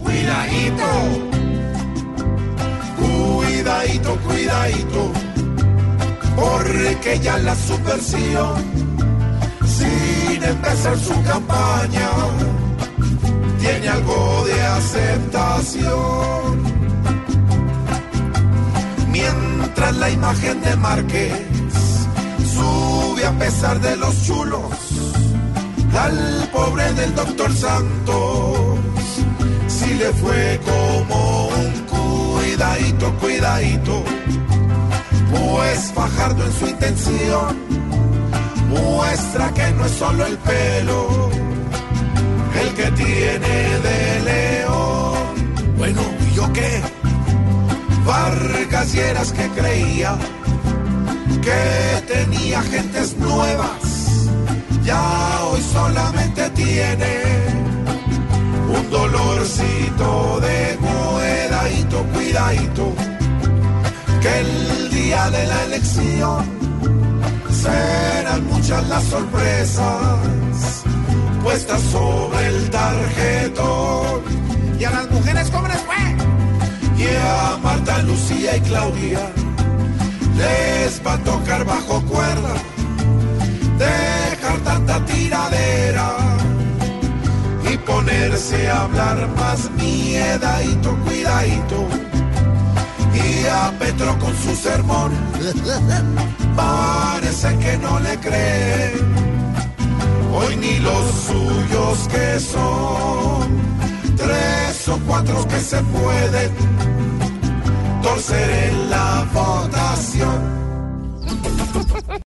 Cuidadito, cuidadito, cuidadito, porque ya la subversión, sin empezar su campaña, tiene algo de aceptación. Mientras la imagen de Márquez sube a pesar de los chulos, al pobre del doctor Santos, si le fue como un cuidadito, cuidadito, pues Fajardo en su intención muestra que no es solo el pelo el que tiene de león. Bueno, ¿y yo qué? Vargas y eras que creía que tenía gentes nuevas, tiene un dolorcito de cuidadito, cuidadito, que el día de la elección serán muchas las sorpresas puestas sobre el tarjetón. Y a las mujeres jóvenes fue. Y a Marta, Lucía y Claudia les va a tocar bajo cuerda ponerse a hablar más miedadito, cuidadito. Y a Petro con su sermón parece que no le creen. Hoy ni los suyos que son tres o cuatro que se pueden torcer en la votación.